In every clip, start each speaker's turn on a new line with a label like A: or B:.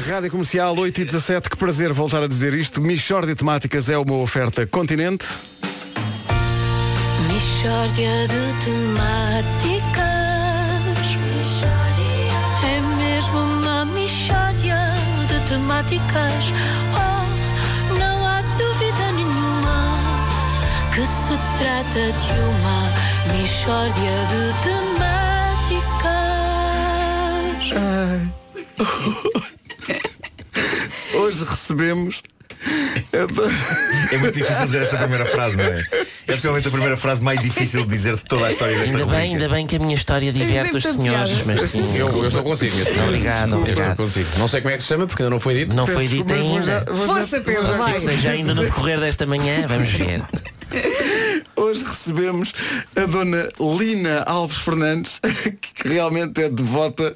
A: Rádio Comercial 8 e 17, que prazer voltar a dizer isto. Michórdia de Temáticas é uma oferta continente.
B: Mishória de temáticas É mesmo uma mishória de temáticas Oh, não há dúvida nenhuma Que se trata de uma mishória de temáticas
A: Hoje recebemos.
C: É muito difícil dizer esta primeira frase, não é? É possivelmente a primeira frase mais difícil de dizer de toda a história desta
D: Ainda
C: rubrica.
D: bem, ainda bem que a minha história diverte os senhores, mas sim.
E: Eu, eu estou consigo, minha senhora.
D: Obrigado,
E: Eu
D: obrigado.
E: estou consigo. Não sei como é que se chama, porque ainda não foi dito.
D: Não foi dito ainda.
A: já-
F: Força, Pedro.
D: Que seja ainda no decorrer desta manhã, vamos ver.
A: Hoje recebemos a dona Lina Alves Fernandes, que realmente é devota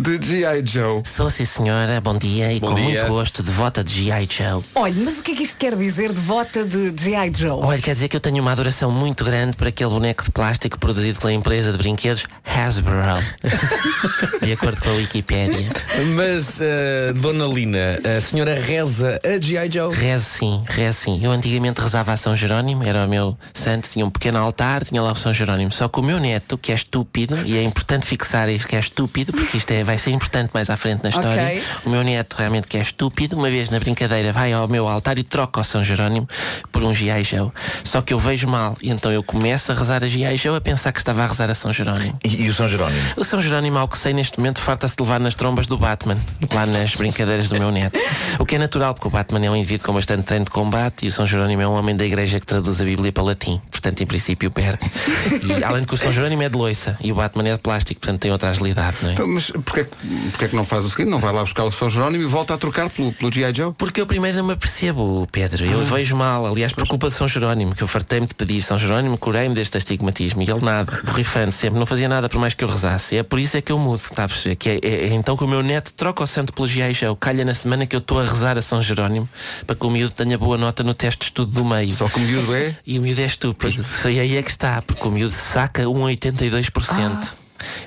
A: de G.I. Joe.
D: Sou sim senhora, bom dia e
E: Bom
D: com
E: dia.
D: muito gosto, devota de G.I. Joe.
F: Olha, mas o que é que isto quer dizer de vota de G.I. Joe?
D: Olha, quer dizer que eu tenho uma adoração muito grande por aquele boneco de plástico produzido pela empresa de brinquedos Hasbro. de acordo com a Wikipédia.
E: Mas, eh, Dona Lina, a senhora reza a G.I. Joe?
D: Rezo sim, rezo sim. Eu antigamente rezava a São Jerónimo, era o meu santo, tinha um pequeno altar, tinha lá o São Jerónimo. Só que o meu neto, que é estúpido, e é importante fixar isto que é estúpido, porque isto é, vai ser importante mais à frente na história.
F: Ok.
D: O meu neto realmente que é estúpido, uma vez na brincadeira vai ao meu altar e troca o São Jerónimo por um G.I. Joe. Só que eu vejo mal, e então eu começo a rezar a G.I. Joe a pensar que estava a rezar a São Jerónimo.
C: E, e o São Jerónimo?
D: O São Jerónimo, ao que sei neste momento, farta-se de levar nas trombas do Batman, lá nas brincadeiras do meu neto. O que é natural, porque o Batman é um indivíduo com bastante treino de combate e o São Jerónimo é um homem da igreja que traduz a Bíblia para latim. Portanto, em princípio, perde. E além de que o São Jerónimo é de loiça e o Batman é de plástico, portanto tem outra agilidade, não é?
A: Então, mas porquê, que- porquê que não faz o seguinte? Não vai lá buscar o São Jerónimo e volta a trocar pelo, pelo G.I. Joe?
D: Porque eu primeiro não me apercebo, Pedro. Eu vejo mal, aliás, por culpa de São Jerónimo, que eu fartei-me de pedir São Jerónimo, curei-me deste astigmatismo. E ele nada, borrifando sempre, não fazia nada por mais que eu rezasse. É por isso é que eu mudo, está a perceber? Que é, é- é então que o meu neto troca o santo pelo G.I. Joe. Calha na semana que eu estou a rezar a São Jerónimo para que o miúdo tenha boa nota no teste de estudo do meio.
A: Só que o miúdo é.
D: E o miúdo é estúpido. Sei aí é que está, porque o miúdo saca um 82%.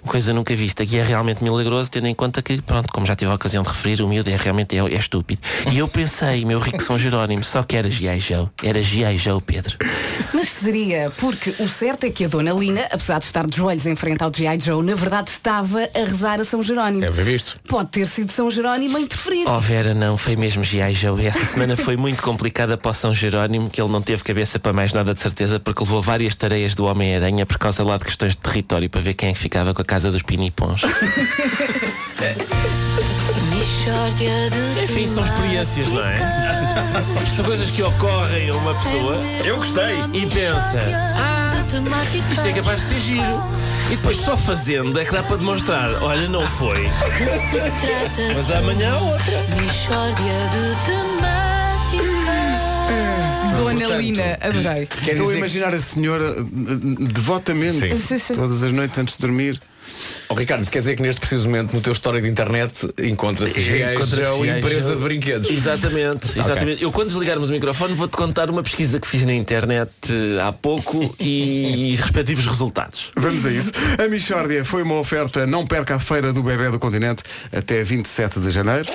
D: Coisa nunca vista, que é realmente milagroso, tendo em conta que, pronto, como já tive a ocasião de referir, o miúdo é realmente é, é estúpido. E eu pensei, meu rico São Jerónimo, só que era G.I. Joe. Era G.I. Joe, Pedro.
F: Mas seria, porque o certo é que a Dona Lina, apesar de estar de joelhos em frente ao G.I. Joe, na verdade estava a rezar a São Jerónimo.
E: É bem visto.
F: Pode ter sido São Jerónimo a interferir.
D: Oh Vera, não, foi mesmo G.I. Joe. Essa semana foi muito complicada para o São Jerónimo, que ele não teve cabeça para mais nada de certeza, porque levou várias tareias do Homem-Aranha por causa lá de questões de território, para ver quem é que ficava com a casa dos pinipons.
G: Enfim, são experiências, não é? São coisas que ocorrem a uma pessoa
C: Eu gostei!
G: e pensa,
B: ah,
G: isto é capaz de ser giro. E depois só fazendo é que dá para demonstrar, olha, não foi. Mas amanhã outra.
B: De
F: Dona
E: portanto,
F: Lina, adorei.
E: Quer
A: Estou a imaginar a senhora eh, devotamente,
F: Sim, sim.
A: todas as noites antes de dormir.
E: oh, Ricardo, quer dizer que neste preciso momento no teu histórico de internet encontra-se Joe,
G: G.I.
E: empresa de brinquedos.
G: Exatamente, exatamente. Eu quando desligarmos o microfone vou-te contar uma pesquisa que fiz na internet eh, há pouco e, respectivos resultados.
A: Vamos a isso. A Michórdia foi uma oferta Não perca a Feira do Bebé do Continente até 27 de janeiro.